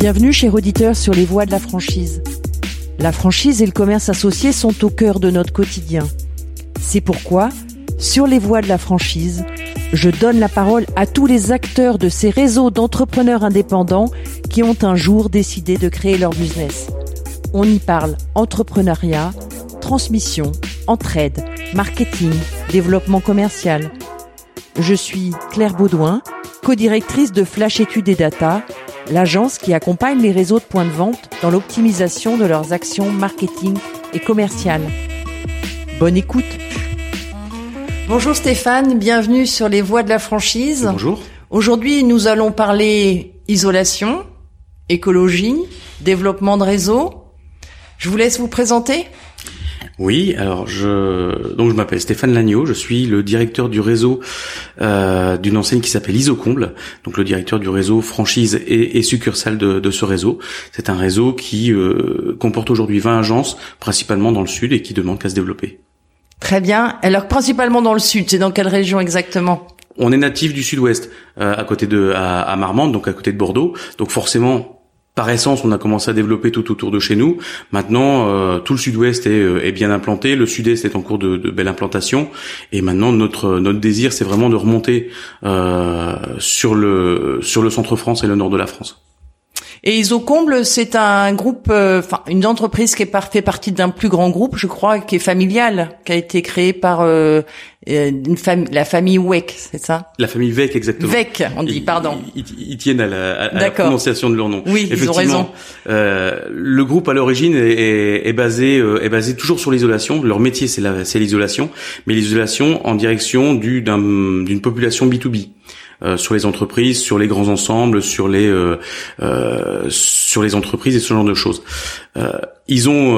Bienvenue chers auditeurs sur les voies de la franchise. La franchise et le commerce associé sont au cœur de notre quotidien. C'est pourquoi, sur les voies de la franchise, je donne la parole à tous les acteurs de ces réseaux d'entrepreneurs indépendants qui ont un jour décidé de créer leur business. On y parle entrepreneuriat, transmission, entraide, marketing, développement commercial. Je suis Claire Baudouin, co-directrice de Flash Études et Data, l'agence qui accompagne les réseaux de points de vente dans l'optimisation de leurs actions marketing et commerciales. Bonne écoute. Bonjour Stéphane, bienvenue sur les voies de la franchise. Bonjour. Aujourd'hui, nous allons parler isolation, écologie, développement de réseau. Je vous laisse vous présenter. Oui, alors je donc je m'appelle Stéphane Lagneau, je suis le directeur du réseau euh, d'une enseigne qui s'appelle Isocomble, donc le directeur du réseau franchise et, et succursale de, de, ce réseau. C'est un réseau qui euh, comporte aujourd'hui 20 agences, principalement dans le sud, et qui demande qu'à se développer. Très bien. Alors principalement dans le sud, c'est dans quelle région exactement? On est natif du sud-ouest, euh, à côté de à, à Marmande, donc à côté de Bordeaux. Donc forcément, par essence, on a commencé à développer tout autour de chez nous. Maintenant, euh, tout le sud-ouest est, euh, est, bien implanté, le sud-est est en cours de, belle implantation, et maintenant notre notre désir, c'est vraiment de remonter euh, sur le sur le centre France et le nord de la France. Et Isocomble, c'est un groupe, euh, enfin une entreprise qui est par, fait partie d'un plus grand groupe, je crois, qui est familial, qui a été créé par euh, une famille, la famille Weck, c'est ça? La famille Weck, exactement. Weck, on dit, pardon. Ils, ils, ils tiennent à la, à la, prononciation de leur nom. Oui, ils ont raison. Euh, le groupe à l'origine est, est, est, basé est basé toujours sur l'isolation. Leur métier, c'est l'isolation, mais l'isolation en direction du d'une population B 2 B. Euh, sur les entreprises, sur les grands ensembles, sur les euh, euh, sur les entreprises et ce genre de choses. ils ont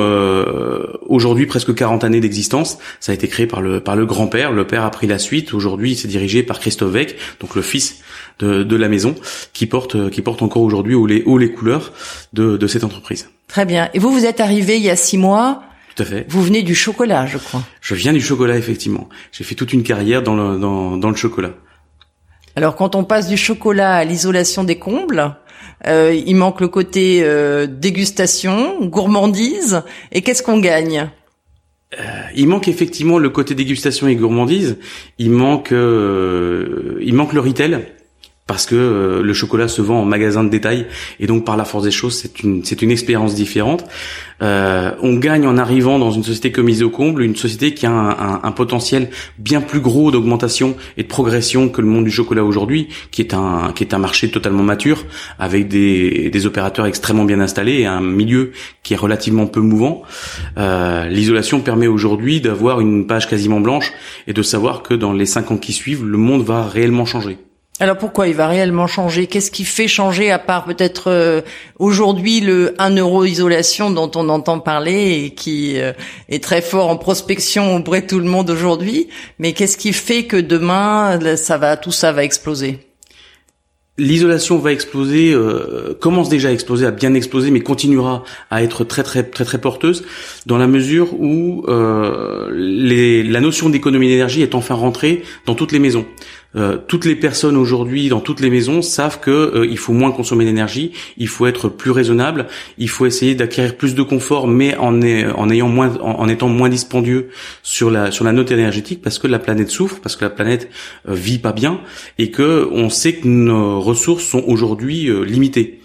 aujourd'hui presque 40 années d'existence. Ça a été créé par le par le grand-père. Le père a pris la suite. Aujourd'hui, c'est dirigé par Christophe Weck, donc le fils de, de la maison, qui porte qui porte encore aujourd'hui haut les haut les couleurs de de cette entreprise. Très bien. Et vous, vous êtes arrivé il y a six mois. Tout à fait. Vous venez du chocolat, je crois. Je viens du chocolat, effectivement. J'ai fait toute une carrière dans le, dans, dans le chocolat. Alors quand on passe du chocolat à l'isolation des combles, euh, il manque le côté euh, dégustation, gourmandise. Et qu'est-ce qu'on gagne? Euh, il manque effectivement le côté dégustation et gourmandise. Il manque, il manque le retail parce que euh, le chocolat se vend en magasin de détail et donc par la force des choses c'est une c'est une expérience différente. Euh, on gagne en arrivant dans une société comme Isocomble, une société qui a un potentiel bien plus gros d'augmentation et de progression que le monde du chocolat aujourd'hui, qui est un qui est un marché totalement mature avec des des opérateurs extrêmement bien installés et un milieu qui est relativement peu mouvant. Euh, L'isolation permet aujourd'hui d'avoir une page quasiment blanche et de savoir que dans les cinq ans qui suivent, le monde va réellement changer. Alors pourquoi il va réellement changer? Qu'est-ce qui fait changer à part peut-être euh, aujourd'hui le 1 euro isolation dont on entend parler et qui euh, est très fort en prospection auprès de tout le monde aujourd'hui? Mais qu'est-ce qui fait que demain ça va tout ça va exploser? L'isolation va exploser, euh, commence déjà à exploser, à bien exploser, mais continuera à être très très très très porteuse dans la mesure où euh, la notion d'économie d'énergie est enfin rentrée dans toutes les maisons. Euh, toutes les personnes aujourd'hui dans toutes les maisons savent que euh, il faut moins consommer d'énergie, il faut être plus raisonnable, il faut essayer d'acquérir plus de confort, mais en, ayant moins, en, en, étant moins dispendieux sur la sur la note énergétique, parce que la planète souffre, parce que la planète euh, vit pas bien, et que on sait que nos ressources sont aujourd'hui euh, limitées.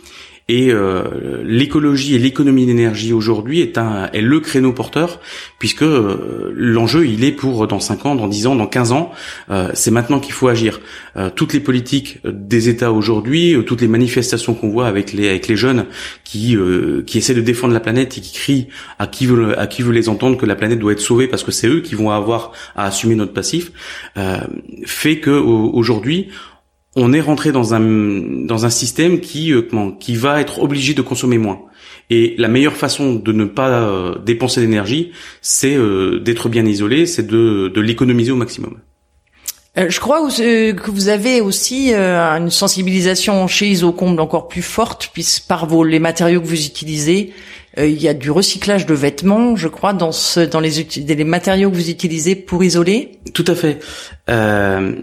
Et euh, l'écologie et l'économie d'énergie aujourd'hui est un est le créneau porteur puisque euh, l'enjeu il est pour dans 5 ans, dans 10 ans, dans 15 ans, euh, c'est maintenant qu'il faut agir. Euh, toutes les politiques des États aujourd'hui, euh, toutes les manifestations qu'on voit avec les avec les jeunes qui qui essaient de défendre la planète et qui crient à qui veut à qui veut les entendre que la planète doit être sauvée parce que c'est eux qui vont avoir à assumer notre passif, fait que aujourd'hui on est rentré dans un dans un système qui qui va être obligé de consommer moins. Et la meilleure façon de ne pas dépenser d'énergie, c'est d'être bien isolé, c'est de, de l'économiser au maximum. Euh, je crois euh, que vous avez aussi euh, une sensibilisation chez Isocomble encore plus forte, puisque par vos les matériaux que vous utilisez, il y a du recyclage de vêtements, je crois, dans ce, dans les, les matériaux que vous utilisez pour isoler. Tout à fait. Euh,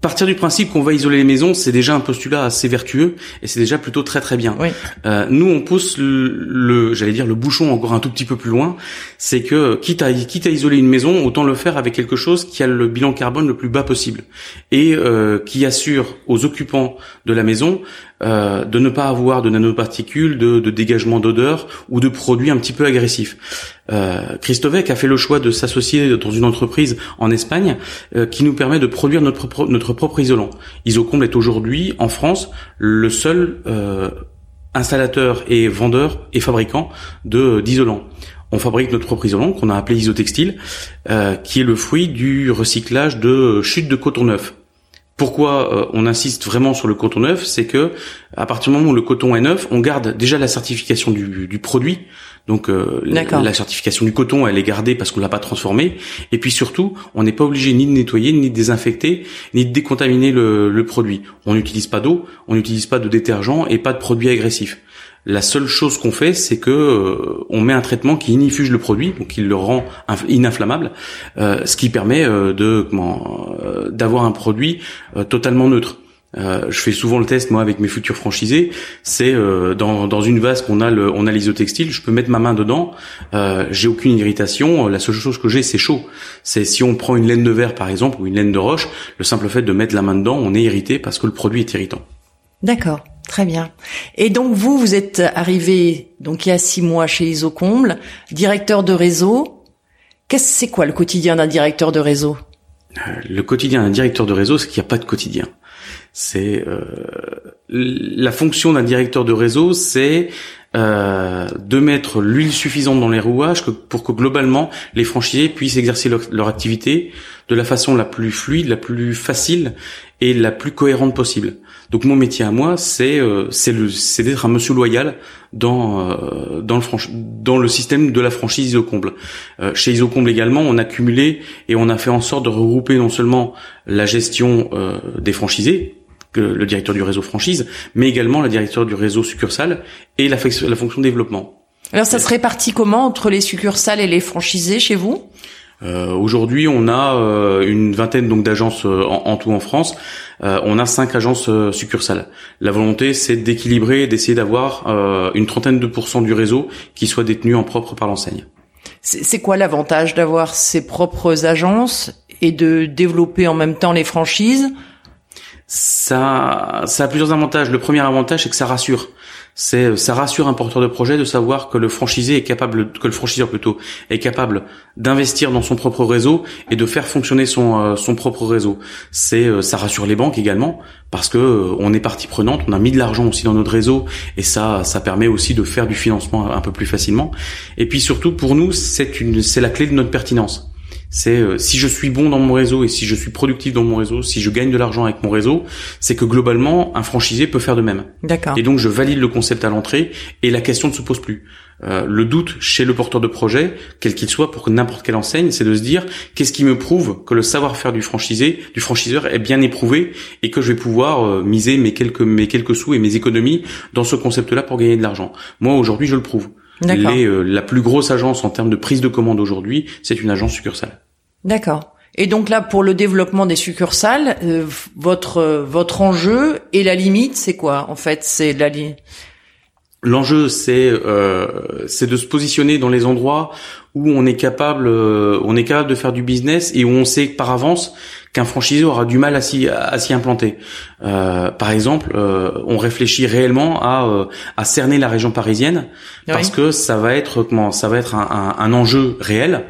Partir du principe qu'on va isoler les maisons, c'est déjà un postulat assez vertueux et c'est déjà plutôt très très bien. Euh, nous, on pousse le, j'allais dire le bouchon encore un tout petit peu plus loin, c'est que quitte à quitte à isoler une maison, autant le faire avec quelque chose qui a le bilan carbone le plus bas possible et euh, qui assure aux occupants de la maison euh, de ne pas avoir de nanoparticules, de, dégagement d'odeur ou de produits un petit peu agressifs. Euh, Christovec a fait le choix de s'associer dans une entreprise en Espagne euh, qui nous permet de produire notre, propre, isolant. Isocomble est aujourd'hui en France le seul euh, installateur et vendeur et fabricant de d'isolants. On fabrique notre propre isolant qu'on a appelé isotextile, qui est le fruit du recyclage de chutes de coton neuf. Pourquoi euh, on insiste vraiment sur le coton neuf, c'est que à partir du moment où le coton est neuf, on garde déjà la certification du, du produit. Donc euh, la certification du coton, elle est gardée parce qu'on l'a pas transformé. Et puis surtout, on n'est pas obligé ni de nettoyer, ni de désinfecter, ni de décontaminer le, le produit. On n'utilise pas d'eau, on n'utilise pas de détergent et pas de produits agressifs. La seule chose qu'on fait, c'est que euh, on met un traitement qui inifuge le produit, donc qui le rend ininflammable, euh, ce qui permet euh, de d'avoir un produit totalement neutre. je fais souvent le test moi avec mes futurs franchisés. C'est dans, dans une vase qu'on a le, on a l'isotextile. Je peux mettre ma main dedans. j'ai aucune irritation. La seule chose que j'ai, c'est chaud. C'est si on prend une laine de verre par exemple ou une laine de roche, le simple fait de mettre la main dedans, on est irrité parce que le produit est irritant. D'accord. Très bien. Et donc vous, vous êtes arrivé donc il y a six mois chez Isocomble, directeur de réseau. Qu'est-ce c'est quoi le quotidien d'un directeur de réseau? Euh, Le quotidien d'un directeur de réseau, c'est qu'il n'y a pas de quotidien. C'est euh, la fonction d'un directeur de réseau, c'est euh, de mettre l'huile suffisante dans les rouages pour que globalement les franchisés puissent exercer leur, activité de la façon la plus fluide, la plus facile et la plus cohérente possible. Donc mon métier à moi, c'est euh, c'est d'être un monsieur loyal dans euh, dans le dans le système de la franchise Isocomble. Euh, chez Isocomble également, on a cumulé et on a fait en sorte de regrouper non seulement la gestion euh, des franchisés que le directeur du réseau franchise, mais également la directeur du réseau succursale et la, la fonction développement. Alors ça se répartit comment entre les succursales et les franchisés chez vous? Euh, Aujourd'hui, on a euh, une vingtaine donc d'agences euh, en, tout en France. Euh, on a cinq agences succursales. La volonté, c'est d'équilibrer, d'essayer d'avoir une trentaine de pourcents du réseau qui soit détenu en propre par l'enseigne. C'est quoi l'avantage d'avoir ses propres agences et de développer en même temps les franchises? Ça, ça a plusieurs avantages. Le premier avantage, c'est que ça rassure. C'est, ça rassure un porteur de projet de savoir que le franchisé est capable, que le franchiseur plutôt est capable d'investir dans son propre réseau et de faire fonctionner son euh, son propre réseau. C'est, euh, ça rassure les banques également parce que euh, on est partie prenante, on a mis de l'argent aussi dans notre réseau et ça, ça permet aussi de faire du financement un peu plus facilement. Et puis surtout pour nous, c'est une, c'est la clé de notre pertinence c'est euh, si je suis bon dans mon réseau et si je suis productif dans mon réseau, si je gagne de l'argent avec mon réseau, c'est que globalement un franchisé peut faire de même. D'accord. Et donc je valide le concept à l'entrée et la question ne se pose plus. Euh, le doute chez le porteur de projet, quel qu'il soit, pour n'importe quelle enseigne, c'est de se dire qu'est-ce qui me prouve que le savoir-faire du franchisé, du franchiseur est bien éprouvé et que je vais pouvoir euh, miser mes quelques mes quelques sous et mes économies dans ce concept-là pour gagner de l'argent. Moi aujourd'hui je le prouve. Les, la plus grosse agence en termes de prise de commande aujourd'hui, c'est une agence succursale. D'accord. Et donc là, pour le développement des succursales, euh, votre euh, votre enjeu et la limite, c'est quoi En fait, c'est la limite. L'enjeu, c'est euh, c'est de se positionner dans les endroits où on est capable on est capable de faire du business et où on sait par avance qu'un franchisé aura du mal à s'y à s'y implanter. par exemple, on réfléchit réellement à à cerner la région parisienne parce que ça va être comment ça va être un, un, un enjeu réel.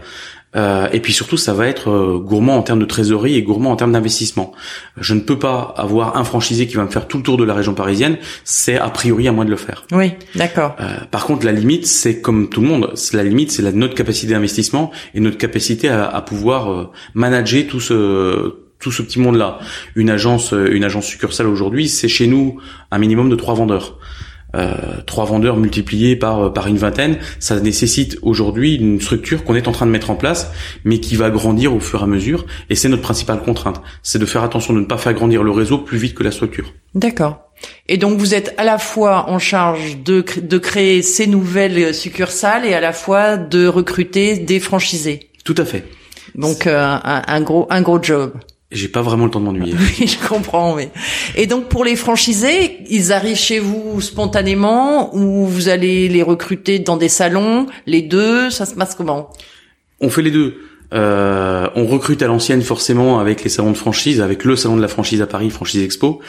Euh, et puis surtout, ça va être euh, gourmand en termes de trésorerie et gourmand en termes d'investissement. Je ne peux pas avoir un franchisé qui va me faire tout le tour de la région parisienne. C'est a priori à moi de le faire. Oui, d'accord. Euh, par contre, la limite, c'est comme tout le monde. La limite, c'est notre capacité d'investissement et notre capacité à, à pouvoir manager tout ce tout ce petit monde-là. Une agence, une agence succursale aujourd'hui, c'est chez nous un minimum de trois vendeurs. Euh, trois vendeurs multipliés par par une vingtaine, ça nécessite aujourd'hui une structure qu'on est en train de mettre en place, mais qui va grandir au fur et à mesure. Et c'est notre principale contrainte, c'est de faire attention de ne pas faire grandir le réseau plus vite que la structure. D'accord. Et donc vous êtes à la fois en charge de, de créer ces nouvelles succursales et à la fois de recruter des franchisés. Tout à fait. Donc euh, un, un, gros un gros job. J'ai pas vraiment le temps de m'ennuyer. Oui, je comprends. Et donc pour les franchisés, ils arrivent chez vous spontanément ou vous allez les recruter dans des salons, les deux, ça se passe comment? On fait les deux. Euh, on recrute à l'ancienne forcément avec les salons de franchise, avec le salon de la franchise à Paris, Franchise Expo.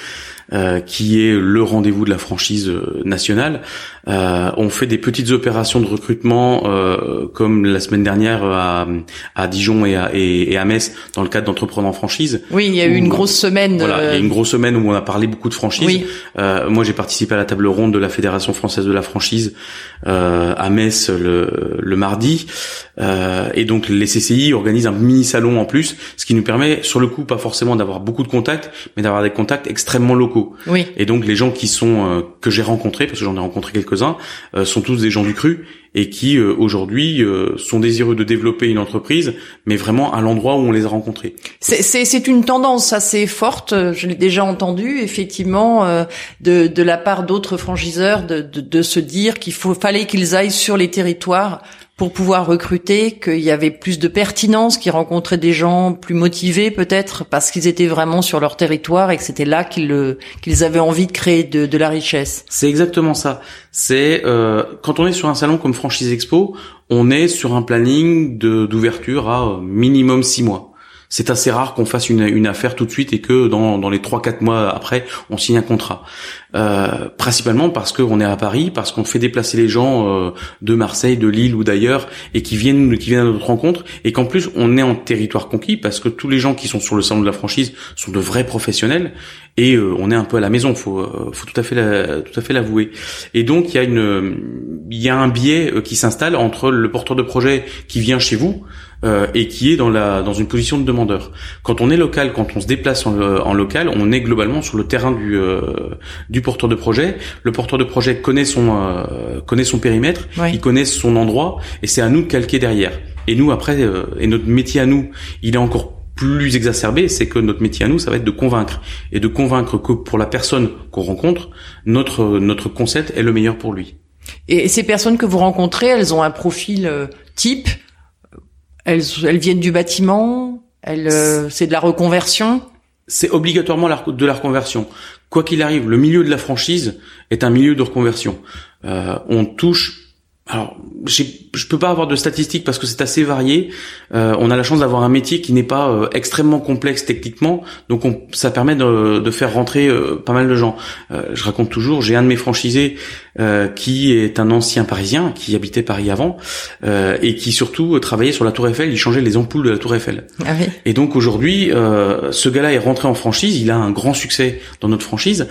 Euh, qui est le rendez-vous de la franchise euh, nationale. Euh, on fait des petites opérations de recrutement, euh, comme la semaine dernière à, à Dijon et à, et, à, Metz, dans le cadre d'entrepreneurs en franchise. Oui, il y a eu une grosse semaine. Voilà, il y a une grosse semaine où on a parlé beaucoup de franchise. Oui. moi, j'ai participé à la table ronde de la Fédération française de la franchise à Metz le, le mardi. et donc, les CCI organisent un mini salon en plus, ce qui nous permet, sur le coup, pas forcément d'avoir beaucoup de contacts, mais d'avoir des contacts extrêmement locaux oui. Et donc les gens qui sont euh, que j'ai rencontrés, parce que j'en ai rencontré quelques-uns, euh, sont tous des gens du cru et qui euh, aujourd'hui sont désireux de développer une entreprise, mais vraiment à l'endroit où on les a rencontrés. C'est une tendance assez forte, je l'ai déjà entendu effectivement de, de la part d'autres franchiseurs de, de, de se dire qu'il fallait qu'ils aillent sur les territoires pour pouvoir recruter, qu'il y avait plus de pertinence, qu'ils rencontraient des gens plus motivés peut-être parce qu'ils étaient vraiment sur leur territoire et que c'était là qu'ils qu'ils avaient envie de créer de, de la richesse. C'est exactement ça. C'est euh, quand on est sur un salon comme Franchise Expo, on est sur un planning d'ouverture à euh, minimum six mois c'est assez rare qu'on fasse une, une, affaire tout de suite et que dans, dans les trois quatre mois après on signe un contrat. Euh, principalement parce qu'on est à Paris, parce qu'on fait déplacer les gens euh, de Marseille, de Lille ou d'ailleurs et qui viennent qui viennent à notre rencontre et qu'en plus on est en territoire conquis parce que tous les gens qui sont sur le salon de la franchise sont de vrais professionnels et euh, on est un peu à la maison, faut euh, faut tout à fait la, tout à fait l'avouer. Et donc il y a une il y a un biais qui s'installe entre le porteur de projet qui vient chez vous euh, et qui est dans la dans une position de demandeur. Quand on est local, quand on se déplace en, en local, on est globalement sur le terrain du euh, du porteur de projet. Le porteur de projet connaît son euh, connaît son périmètre, il connaît son endroit, et c'est à nous de calquer derrière. Et nous après, et notre métier à nous, il est encore plus exacerbé, c'est que notre métier à nous, ça va être de convaincre et de convaincre que pour la personne qu'on rencontre, notre notre concept est le meilleur pour lui. Et ces personnes que vous rencontrez, elles ont un profil type elles, elles viennent du bâtiment. Elles, euh, c'est de la reconversion. C'est obligatoirement de la reconversion. Quoi qu'il arrive, le milieu de la franchise est un milieu de reconversion. Euh, on touche alors, je peux pas avoir de statistiques parce que c'est assez varié. Euh, on a la chance d'avoir un métier qui n'est pas euh, extrêmement complexe techniquement, donc on, ça permet de, de faire rentrer euh, pas mal de gens. Euh, je raconte toujours, j'ai un de mes franchisés qui est un ancien Parisien qui habitait Paris avant et qui surtout travaillait sur la Tour Eiffel. Il changeait les ampoules de la Tour Eiffel. Ah oui. Et donc aujourd'hui, ce gars-là est rentré en franchise. Il a un grand succès dans notre franchise,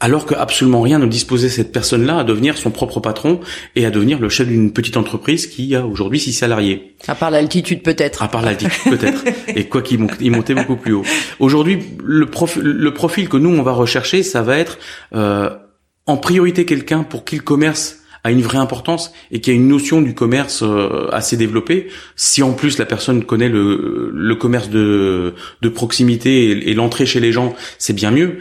alors que absolument rien ne disposait cette personne-là à devenir son propre patron et à devenir le chef d'une petite entreprise qui a aujourd'hui six salariés. À part l'altitude peut-être. À part l'altitude peut-être. Et quoi qu'il montait beaucoup plus haut. Aujourd'hui, le, le profil que nous on va rechercher, ça va être euh, en priorité quelqu'un pour qui le commerce a une vraie importance et qui a une notion du commerce euh, assez développée. Si en plus la personne connaît le, le commerce de, de proximité et, l'entrée chez les gens, c'est bien mieux.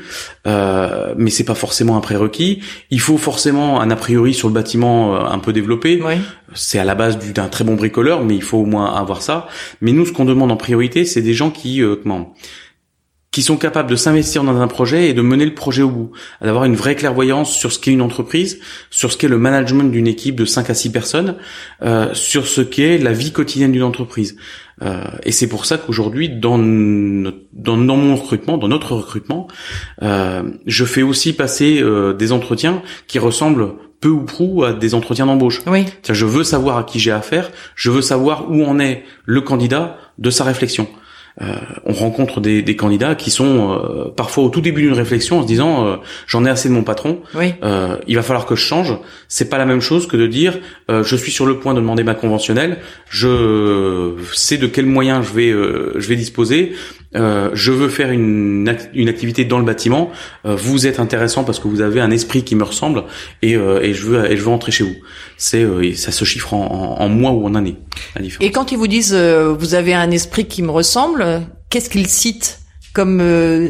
Euh, mais c'est pas forcément un prérequis. Il faut forcément un a priori sur le bâtiment euh, un peu développé. C'est à la base d'un très bon bricoleur, mais il faut au moins avoir ça. Mais nous, ce qu'on demande en priorité, c'est des gens qui euh, comment qui sont capables de s'investir dans un projet et de mener le projet au bout, d'avoir une vraie clairvoyance sur ce qu'est une entreprise, sur ce qu'est le management d'une équipe de 5 à 6 personnes, euh, sur ce qu'est la vie quotidienne d'une entreprise. Euh, et c'est pour ça qu'aujourd'hui, dans, dans, dans, mon recrutement, dans notre recrutement, euh, je fais aussi passer euh, des entretiens qui ressemblent peu ou prou à des entretiens d'embauche. Oui. Je veux savoir à qui j'ai affaire, je veux savoir où en est le candidat de sa réflexion. On rencontre des, des, candidats qui sont parfois au tout début d'une réflexion en se disant j'en ai assez de mon patron, oui. il va falloir que je change. C'est pas la même chose que de dire je suis sur le point de demander ma conventionnelle, je sais de quels moyens je vais je vais disposer, euh, je veux faire une, une activité dans le bâtiment, euh, vous êtes intéressant parce que vous avez un esprit qui me ressemble et, euh, et je veux et je veux rentrer chez vous. C'est ça se chiffre en, en, mois ou en années. Et quand ils vous disent vous avez un esprit qui me ressemble, qu'est-ce qu'ils citent comme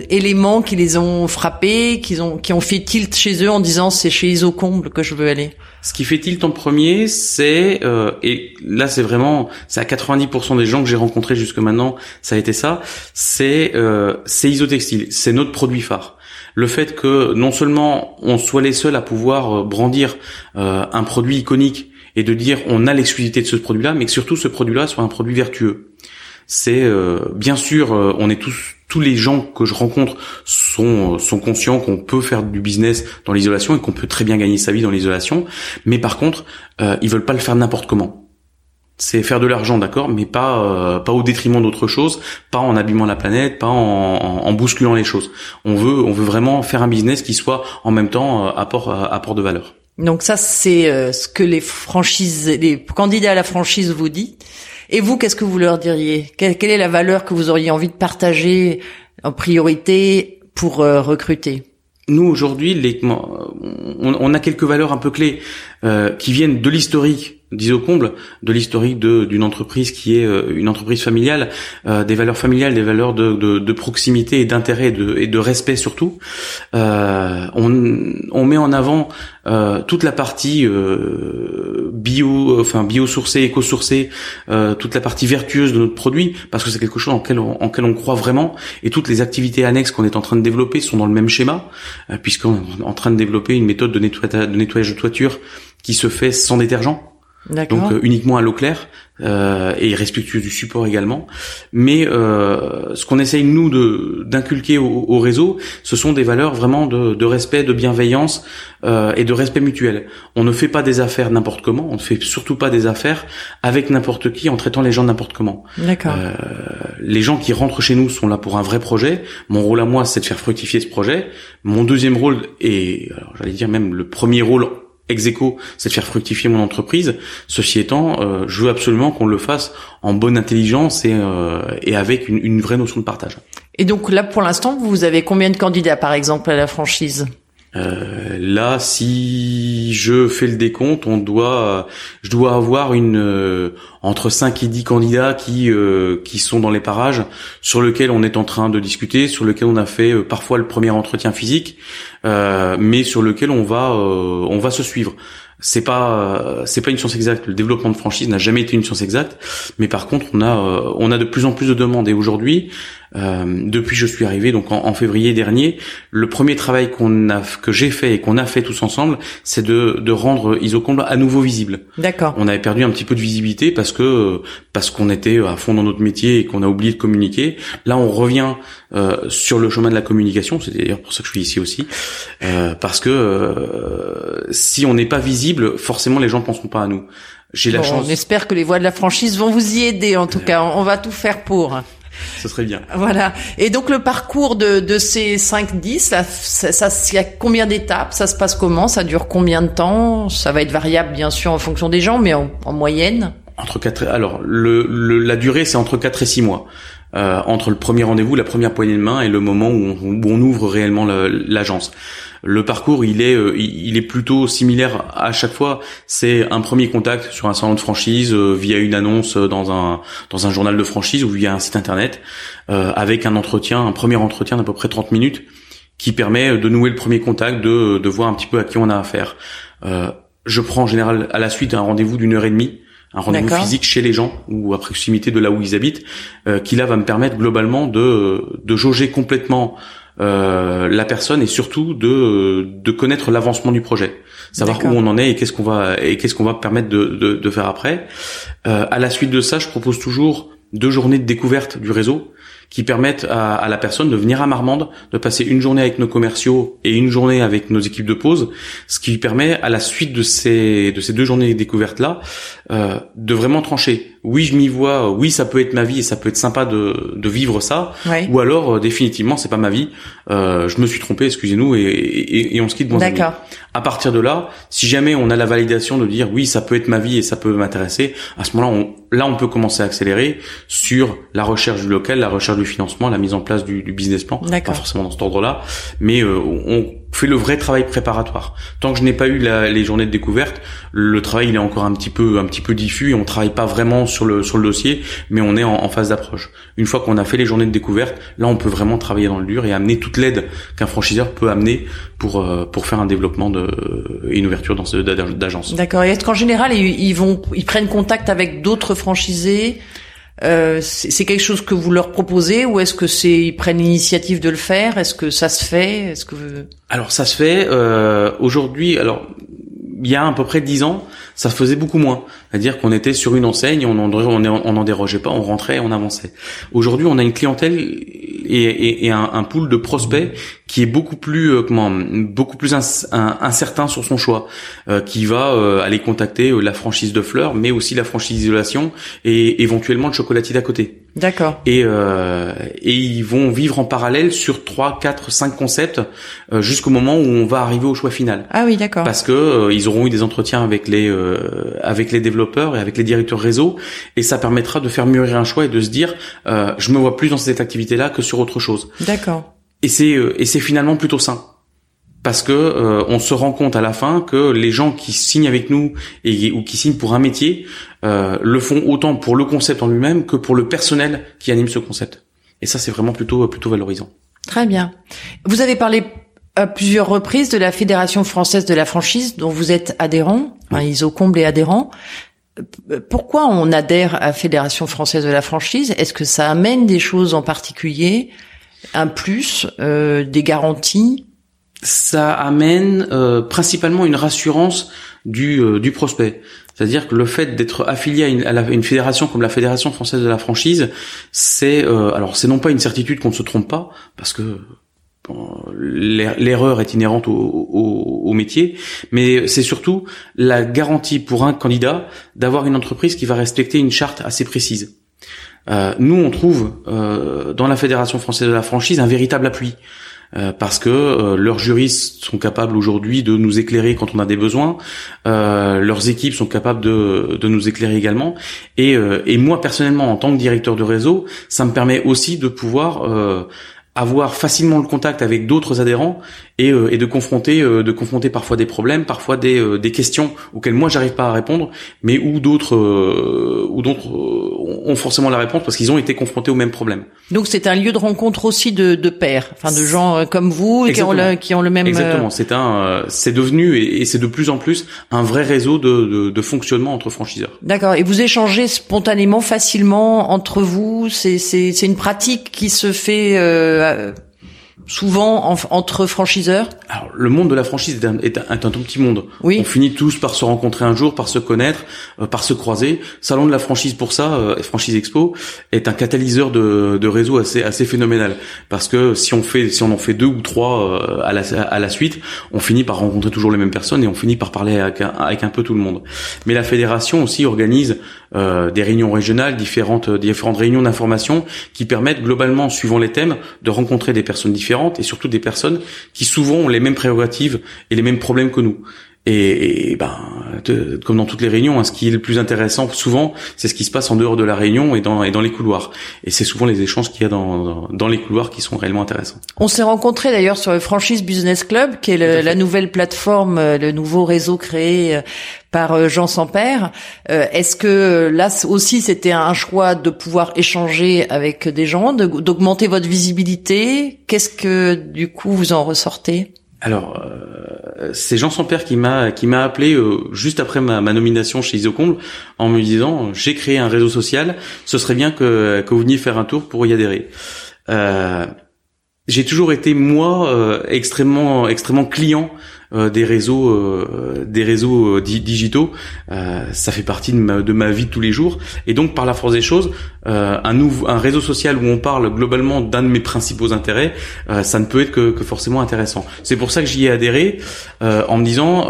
éléments qui les ont frappés, qui ont qui ont fait tilt chez eux en disant c'est chez Isocomble que je veux aller? Ce qui fait tilt en premier, c'est euh, et là c'est vraiment c'est à 90% des gens que j'ai rencontrés jusque maintenant, ça a été ça, c'est euh, c'est Isotextile, c'est notre produit phare. Le fait que non seulement on soit les seuls à pouvoir euh, brandir euh, un produit iconique et de dire on a l'exclusivité de ce produit-là, mais que surtout ce produit-là soit un produit vertueux. C'est euh, bien sûr, on est tous tous les gens que je rencontre sont sont conscients qu'on peut faire du business dans l'isolation et qu'on peut très bien gagner sa vie dans l'isolation, mais par contre, euh, ils veulent pas le faire n'importe comment. C'est faire de l'argent, d'accord, mais pas euh, pas au détriment d'autres choses, pas en abîmant la planète, pas en, en, bousculant les choses. On veut on veut vraiment faire un business qui soit en même temps euh, apport euh, apport de valeur. Donc ça c'est ce que les franchises les candidats à la franchise vous disent. Et vous, qu'est-ce que vous leur diriez? Quelle, est la valeur que vous auriez envie de partager en priorité pour euh, recruter? Nous aujourd'hui, les, on, on, a quelques valeurs un peu clés euh, qui viennent de l'historique d'Isocomble, de l'historique d'une entreprise qui est euh, une entreprise familiale, euh, des valeurs familiales, des valeurs de, de, de proximité et d'intérêt et, et de, respect surtout. Euh, on, on, met en avant euh, toute la partie euh, bio, enfin biosourcée, éco-sourcée, toute la partie vertueuse de notre produit, parce que c'est quelque chose en lequel, on, en on croit vraiment. Et toutes les activités annexes qu'on est en train de développer sont dans le même schéma, puisqu'on est en train de développer une méthode de de, nettoyage de toiture qui se fait sans détergent donc euh, uniquement à l'eau claire euh, et respectueux du support également. Mais euh, ce qu'on essaye nous de d'inculquer au, réseau, ce sont des valeurs vraiment de, de respect, de bienveillance euh, et de respect mutuel. On ne fait pas des affaires n'importe comment, on ne fait surtout pas des affaires avec n'importe qui en traitant les gens n'importe comment. D'accord. Euh, les gens qui rentrent chez nous sont là pour un vrai projet. Mon rôle à moi, c'est de faire fructifier ce projet. Mon deuxième rôle et j'allais dire même le premier rôle ex c'est de faire fructifier mon entreprise. Ceci étant, euh, je veux absolument qu'on le fasse en bonne intelligence et, euh, et avec une, une, vraie notion de partage. Et donc là, pour l'instant, vous avez combien de candidats, par exemple, à la franchise? Euh, là, si je fais le décompte, on doit, je dois avoir une euh, entre 5 et 10 candidats qui euh, qui sont dans les parages, sur lesquels on est en train de discuter, sur lesquels on a fait euh, parfois le premier entretien physique, mais sur lequel on va on va se suivre c'est pas c'est pas une science exacte. Le développement de franchise n'a jamais été une science exacte, mais par contre on a on a de plus en plus de demandes et aujourd'hui euh, depuis je suis arrivé donc en, février dernier, le premier travail qu'on a que j'ai fait et qu'on a fait tous ensemble, c'est de, de rendre Isocomble à nouveau visible. D'accord. On avait perdu un petit peu de visibilité parce que parce qu'on était à fond dans notre métier et qu'on a oublié de communiquer. Là, on revient euh, sur le chemin de la communication. C'est d'ailleurs pour ça que je suis ici aussi, euh, parce que euh, si on n'est pas visible, forcément les gens ne penseront pas à nous. J'ai la chance. On espère que les voix de la franchise vont vous y aider. En tout cas, on va tout faire pour. Ce serait bien. Voilà. Et donc le parcours de, de ces 5-10, ça, ça, il y a combien d'étapes? Ça se passe comment? Ça dure combien de temps? Ça va être variable bien sûr en fonction des gens, mais en, moyenne? Entre quatre. Alors le, le la durée c'est entre 4 et 6 mois. Euh, entre le premier rendez-vous, la première poignée de main et le moment où on, où on ouvre réellement l'agence. Le parcours, il est, euh, il est plutôt similaire à chaque fois. C'est un premier contact sur un salon de franchise euh, via une annonce dans un dans un journal de franchise ou via un site internet, euh, avec un entretien, un premier entretien d'à peu près 30 minutes, qui permet de nouer le premier contact, de de voir un petit peu à qui on a affaire. je prends en général à la suite un rendez-vous d'une heure et demie un rendez-vous physique chez les gens ou à proximité de là où ils habitent, qui là va me permettre globalement de, de jauger complètement euh, la personne et surtout de, de connaître l'avancement du projet, savoir où on en est et qu'est-ce qu'on va et qu'est-ce qu'on va permettre de, de, de faire après. Euh, à la suite de ça, je propose toujours deux journées de découverte du réseau qui permettent à, à, la personne de venir à Marmande, de passer une journée avec nos commerciaux et une journée avec nos équipes de pause, ce qui lui permet à la suite de ces de ces deux journées découvertes là euh, de vraiment trancher. Oui, je m'y vois. Oui, ça peut être ma vie et ça peut être sympa de, de vivre ça. Ou alors euh, définitivement, c'est pas ma vie. Euh, je me suis trompé, excusez-nous, et, et, et, on se quitte bon D'accord. À partir de là, si jamais on a la validation de dire oui, ça peut être ma vie et ça peut m'intéresser, à ce moment-là, on, là, on peut commencer à accélérer sur la recherche du local, la recherche du financement, la mise en place du, du business plan. Pas forcément dans cet ordre-là, mais euh, on fait le vrai travail préparatoire. Tant que je n'ai pas eu les journées de découverte, le travail il est encore un petit peu diffus et on travaille pas vraiment sur le dossier, mais on est en, phase d'approche. Une fois qu'on a fait les journées de découverte, là on peut vraiment travailler dans le dur et amener toute l'aide qu'un franchiseur peut amener pour euh, faire un développement de et une ouverture dans ce d'agence. D'accord. Et est-ce qu'en général ils prennent contact avec d'autres franchisés? Euh, c'est quelque chose que vous leur proposez ou est-ce que c'est ils prennent l'initiative de le faire? Est-ce que ça se fait? Est-ce que alors ça se fait euh, aujourd'hui. Alors il y a à peu près dix ans, ça faisait beaucoup moins. C'est-à-dire qu'on était sur une enseigne, on en, on, dérogeait pas, on rentrait, on avançait. Aujourd'hui, on a une clientèle et, et, un, un, pool de prospects qui est beaucoup plus euh, comment beaucoup plus incertain sur son choix, euh, qui va euh, aller contacter la franchise de fleurs, mais aussi la franchise d'isolation et éventuellement le chocolatier d'à côté. D'accord. Et et ils vont vivre en parallèle sur trois, quatre, cinq concepts jusqu'au moment où on va arriver au choix final. Ah oui, d'accord. Parce que ils auront eu des entretiens avec les avec les développeurs et avec les directeurs réseau, et ça permettra de faire mûrir un choix et de se dire je me vois plus dans cette activité-là que sur autre chose. D'accord et c'est euh, et c'est finalement plutôt sain parce que euh, on se rend compte à la fin que les gens qui signent avec nous et ou qui signent pour un métier euh, le font autant pour le concept en lui-même que pour le personnel qui anime ce concept. Et ça, c'est vraiment plutôt plutôt valorisant. Très bien. Vous avez parlé à plusieurs reprises de la Fédération française de la franchise, dont vous êtes adhérent, enfin, Isocomble est adhérent. Pourquoi on adhère à Fédération française de la franchise? Est-ce que ça amène des choses en particulier? Un plus, euh, des garanties Ça amène euh, principalement une rassurance du, euh, du prospect. C'est-à-dire que le fait d'être affilié à une, une, fédération comme la Fédération française de la franchise, c'est alors c'est non pas une certitude qu'on ne se trompe pas, parce que l'erreur est inhérente au, au, au métier, mais c'est surtout la garantie pour un candidat d'avoir une entreprise qui va respecter une charte assez précise. Euh, nous, on trouve euh, dans la Fédération française de la franchise un véritable appui. Euh, parce que leurs juristes sont capables aujourd'hui de nous éclairer quand on a des besoins, leurs équipes sont capables de, de nous éclairer également, et, et, moi personnellement en tant que directeur de réseau, ça me permet aussi de pouvoir avoir facilement le contact avec d'autres adhérents et, euh, et de confronter euh, de confronter parfois des problèmes, parfois des, euh, des questions auxquelles moi j'arrive pas à répondre, mais où d'autres ou d'autres ont forcément la réponse parce qu'ils ont été confrontés au même problème. Donc c'est un lieu de rencontre aussi de, de pairs, enfin de gens comme vous qui ont, le, qui ont le même. Exactement, c'est un c'est devenu et, c'est de plus en plus un vrai réseau de, de, de fonctionnement entre franchiseurs. D'accord. Et vous échangez spontanément, facilement entre vous? C'est c'est c'est une pratique qui se fait euh, souvent entre franchiseurs Alors, le monde de la franchise est un, tout petit monde. Oui. On finit tous par se rencontrer un jour, par se connaître, euh, par se croiser. Salon de la franchise pour ça, euh, Franchise Expo, est un catalyseur de, de, réseau assez assez phénoménal. Parce que si on fait, si on en fait deux ou trois euh, à, la, à la suite, on finit par rencontrer toujours les mêmes personnes et on finit par parler avec un, avec un peu tout le monde. Mais la fédération aussi organise euh, des réunions régionales, différentes différentes réunions d'information qui permettent globalement, suivant les thèmes, de rencontrer des personnes différentes et surtout des personnes qui souvent ont les mêmes prérogatives et les mêmes problèmes que nous. Et, ben, comme dans toutes les réunions, hein, ce qui est le plus intéressant souvent, c'est ce qui se passe en dehors de la réunion et dans, et dans les couloirs. Et c'est souvent les échanges qu'il y a dans, dans, les couloirs qui sont réellement intéressants. On s'est rencontrés d'ailleurs sur le Franchise Business Club, qui est la nouvelle plateforme, euh, le nouveau réseau créé euh, par euh, Jean Sampère. Est-ce que là aussi c'était un choix de pouvoir échanger avec des gens, d'augmenter votre visibilité? Qu'est-ce que du coup vous en ressortez? Alors, euh, c'est Jean Sampère qui m'a qui m'a appelé euh, juste après ma, nomination chez Isocomble en me disant j'ai créé un réseau social, ce serait bien que que vous veniez faire un tour pour y adhérer. Euh, j'ai toujours été moi euh, extrêmement extrêmement client euh, des réseaux euh, des réseaux digitaux. Ça fait partie de ma, de ma vie de tous les jours. Et donc par la force des choses un nouveau un réseau social où on parle globalement d'un de mes principaux intérêts ça ne peut être que, que forcément intéressant. C'est pour ça que j'y ai adhéré en me disant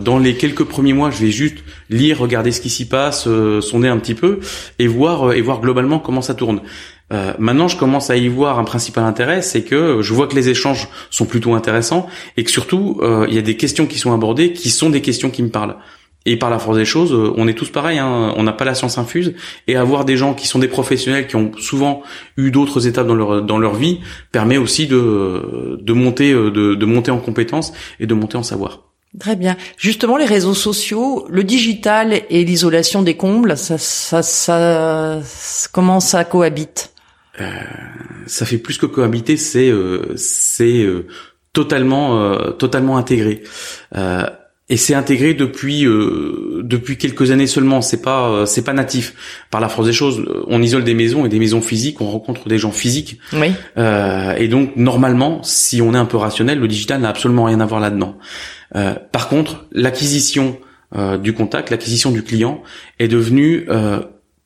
dans les quelques premiers mois je vais juste lire regarder ce qui s'y passe sonder un petit peu et voir et voir globalement comment ça tourne euh, maintenant, je commence à y voir un principal intérêt, c'est que je vois que les échanges sont plutôt intéressants et que surtout, euh, il y a des questions qui sont abordées qui sont des questions qui me parlent. Et par la force des choses, euh, on est tous pareils, hein, on n'a pas la science infuse, et avoir des gens qui sont des professionnels qui ont souvent eu d'autres étapes dans leur dans leur vie permet aussi de de monter de, de monter en compétences et de monter en savoir. Très bien. Justement, les réseaux sociaux, le digital et l'isolation des combles, ça, ça, ça, comment ça cohabite? euh, ça fait plus que cohabiter, c'est euh, c'est euh, totalement totalement intégré. et c'est intégré depuis depuis quelques années seulement. C'est pas c'est pas natif. Par la force des choses, on isole des maisons et des maisons physiques. On rencontre des gens physiques. Oui. et donc normalement, si on est un peu rationnel, le digital n'a absolument rien à voir là-dedans. par contre, l'acquisition du contact, l'acquisition du client est devenue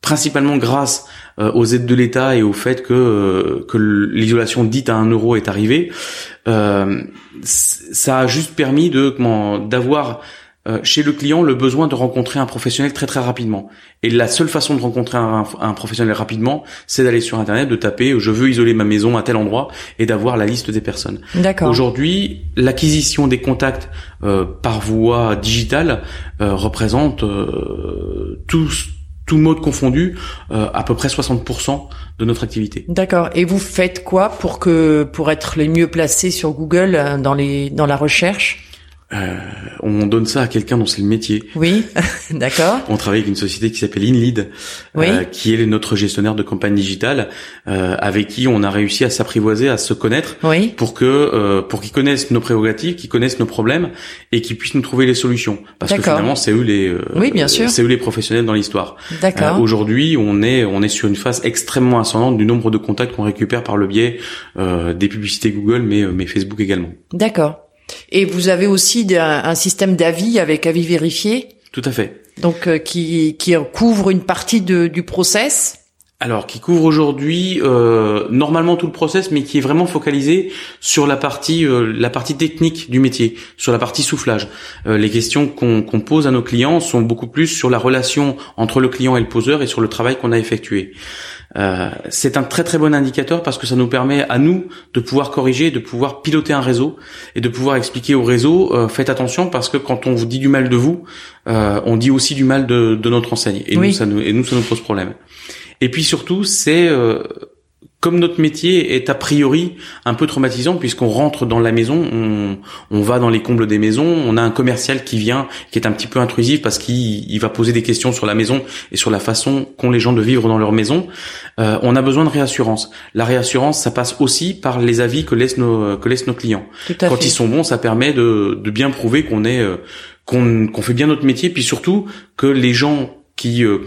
principalement grâce euh, aux aides de l'État et au fait que euh, que l'isolation dite à un euro est arrivée, euh, ça a juste permis de comment d'avoir chez le client le besoin de rencontrer un professionnel très très rapidement. Et la seule façon de rencontrer un, un professionnel rapidement, c'est d'aller sur internet, de taper je veux isoler ma maison à tel endroit et d'avoir la liste des personnes. D'accord. Aujourd'hui, l'acquisition des contacts par voie digitale représente tous tout mode confondu, euh, à peu près 60% de notre activité. D'accord. Et vous faites quoi pour que pour être les mieux placés sur Google euh, dans les dans la recherche? Euh, on donne ça à quelqu'un dont c'est le métier. Oui, d'accord. on travaille avec une société qui s'appelle InLead, euh, qui est notre gestionnaire de campagne digitale, euh, avec qui on a réussi à s'apprivoiser, à se connaître, oui. pour que euh, pour qu'ils connaissent nos prérogatives, qu'ils connaissent nos problèmes et qu'ils puissent nous trouver les solutions. Parce que finalement, c'est eux les euh, oui, bien sûr. c'est eux les professionnels dans l'histoire. D'accord. Aujourd'hui, on est on est sur une phase extrêmement ascendante du nombre de contacts qu'on récupère par le biais des publicités Google, mais mais Facebook également. D'accord. Et vous avez aussi un, système d'avis avec avis vérifié. Tout à fait. Donc euh, qui, qui couvre une partie de, du process. Alors, qui couvre aujourd'hui euh, normalement tout le process, mais qui est vraiment focalisé sur la partie euh, la partie technique du métier, sur la partie soufflage. les questions qu'on pose à nos clients sont beaucoup plus sur la relation entre le client et le poseur et sur le travail qu'on a effectué. Euh, c'est un très très bon indicateur parce que ça nous permet à nous de pouvoir corriger, de pouvoir piloter un réseau et de pouvoir expliquer au réseau euh, faites attention parce que quand on vous dit du mal de vous, euh, on dit aussi du mal de, de notre enseigne et nous ça nous et nous ça nous pose problème. Et puis surtout c'est comme notre métier est a priori un peu traumatisant puisqu'on rentre dans la maison, on, on, va dans les combles des maisons, on a un commercial qui vient, qui est un petit peu intrusif parce qu'il va poser des questions sur la maison et sur la façon qu'ont les gens de vivre dans leur maison. Euh, on a besoin de réassurance. La réassurance, ça passe aussi par les avis que laissent nos que laissent nos clients. Quand ils sont bons, ça permet de, de bien prouver qu'on est euh, qu'on qu'on fait bien notre métier, puis surtout que les gens qui euh,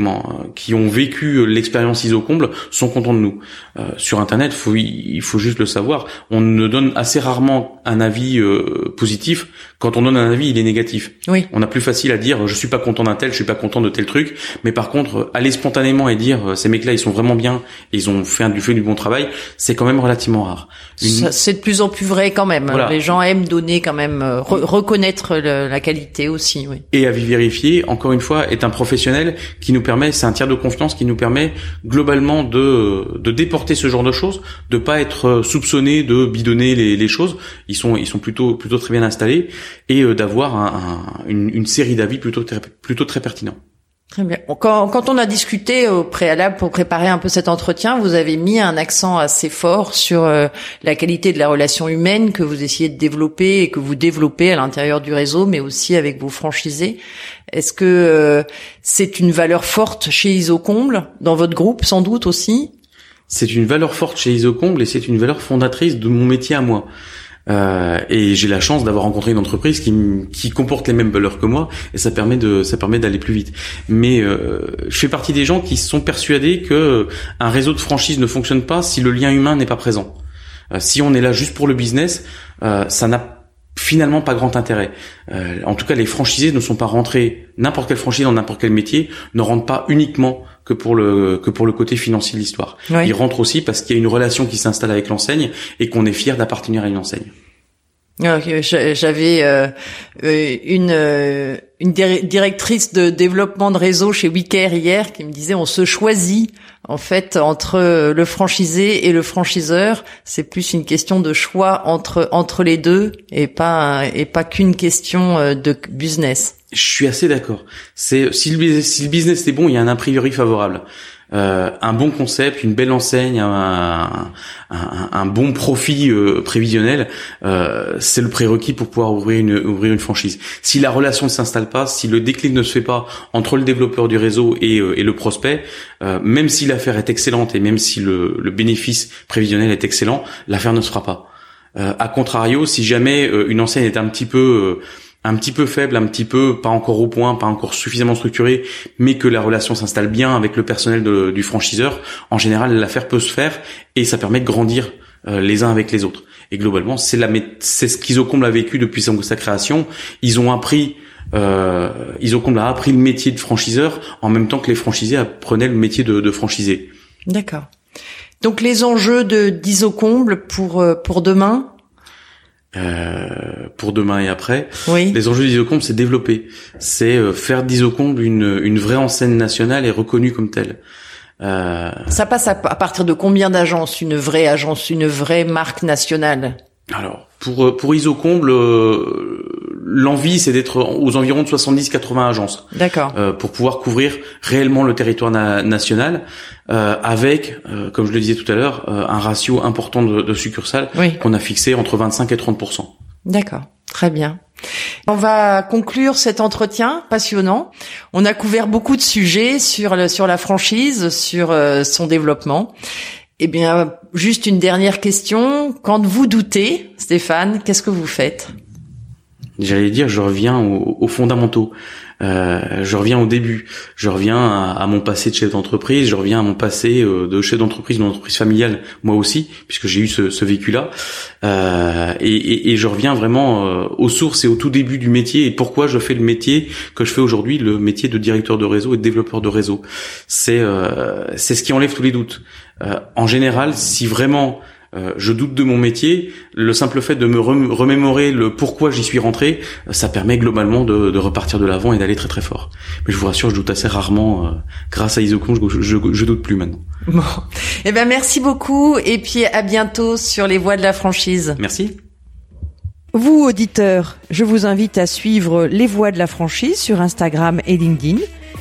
qui ont vécu euh, l'expérience ISO comble sont contents de nous. Euh, sur internet, faut, il faut juste le savoir, on ne donne assez rarement un avis positif. Quand on donne un avis, il est négatif. Oui. On a plus facile à dire je suis pas content d'un tel, je suis pas content de tel truc, mais par contre aller spontanément et dire ces mecs-là ils sont vraiment bien, ils ont fait du fait du bon travail, c'est quand même relativement rare. C'est de plus en plus vrai quand même. Les gens aiment donner quand même reconnaître la qualité aussi. Oui. Et à vérifier, encore une fois, est un professionnel qui nous permet, c'est un tiers de confiance qui nous permet globalement de, de déporter ce genre de choses, de pas être soupçonné de bidonner les, choses. Ils sont, ils sont plutôt, plutôt très bien installés et euh, d'avoir un, une, une, série d'avis plutôt, plutôt très pertinents. Très bien. Quand, on a discuté au préalable pour préparer un peu cet entretien, vous avez mis un accent assez fort sur euh, la qualité de la relation humaine que vous essayez de développer et que vous développez à l'intérieur du réseau, mais aussi avec vos franchisés. Est-ce que euh, c'est une valeur forte chez Isocomble, dans votre groupe sans doute aussi? C'est une valeur forte chez Isocomble et c'est une valeur fondatrice de mon métier à moi. Euh, et j'ai la chance d'avoir rencontré une entreprise qui, qui comporte les mêmes valeurs que moi et ça permet de ça permet d'aller plus vite. Mais euh, je fais partie des gens qui sont persuadés que un réseau de franchise ne fonctionne pas si le lien humain n'est pas présent. si on est là juste pour le business, ça n'a finalement pas grand intérêt. Euh, en tout cas, les franchisés ne sont pas rentrés n'importe quelle franchise dans n'importe quel métier ne rentrent pas uniquement que pour le que pour le côté financier de l'histoire. Ils rentrent aussi parce qu'il y a une relation qui s'installe avec l'enseigne et qu'on est fier d'appartenir à une enseigne. J'avais euh, euh, une euh, une directrice de développement de réseau chez Wicker hier qui me disait on se choisit en fait entre le franchisé et le franchiseur, c'est plus une question de choix entre entre les deux et pas et pas qu'une question de business. Je suis assez d'accord. C'est si le, si le business est bon, il y a un a priori favorable. Euh, un bon concept, une belle enseigne, un, un, un bon profit euh, prévisionnel, euh, c'est le prérequis pour pouvoir ouvrir une, ouvrir une franchise. Si la relation ne s'installe pas, si le déclic ne se fait pas entre le développeur du réseau et, et le prospect, même si l'affaire est excellente et même si le, le bénéfice prévisionnel est excellent, l'affaire ne se fera pas. a contrario, si jamais une enseigne est un petit peu un petit peu faible, un petit peu pas encore au point, pas encore suffisamment structuré, mais que la relation s'installe bien avec le personnel du franchiseur, en général l'affaire peut se faire et ça permet de grandir euh, les uns avec les autres. Et globalement, c'est la c'est ce qu'Isocomble a vécu depuis sa création. Ils ont appris euh, Isocomble a appris le métier de franchiseur en même temps que les franchisés apprenaient le métier de, de franchisé. D'accord. Donc les enjeux de d'Isocomble pour euh, pour demain, euh, pour demain et après. Oui. Les enjeux d'Isocomble, c'est développer, c'est euh, faire d'Isocomble une, une vraie enseigne nationale et reconnue comme telle. Euh... Ça passe à, partir de combien d'agences? Une vraie agence, une vraie marque nationale? Alors, pour euh, pour Isocomble, l'envie c'est d'être aux environs de 70-80 agences. D'accord. pour pouvoir couvrir réellement le territoire national. Euh, avec, euh, comme je le disais tout à l'heure, euh, un ratio important de, de succursales qu'on a fixé entre 25 et 30 D'accord, très bien. On va conclure cet entretien passionnant. On a couvert beaucoup de sujets sur sur la franchise, sur son développement. Eh bien, juste une dernière question. Quand vous doutez, Stéphane, qu'est-ce que vous faites? J'allais dire, je reviens aux fondamentaux. Euh, je reviens au début, je reviens à, mon passé de chef d'entreprise, je reviens à mon passé euh, de chef d'entreprise, d'une entreprise familiale, moi aussi, puisque j'ai eu ce, ce vécu-là, euh, et, et, et, je reviens vraiment euh, aux sources et au tout début du métier et pourquoi je fais le métier que je fais aujourd'hui, le métier de directeur de réseau et de développeur de réseau. C'est c'est ce qui enlève tous les doutes. en général, si vraiment euh, je doute de mon métier, le simple fait de me remémorer le pourquoi j'y suis rentré, ça permet globalement de, repartir de l'avant et d'aller très très fort. Mais je vous rassure, je doute assez rarement. Euh, grâce à Isocon, je, je, doute plus maintenant. Bon, eh ben merci beaucoup et puis à bientôt sur les voies de la franchise. Merci. Vous auditeurs, je vous invite à suivre les voies de la franchise sur Instagram et LinkedIn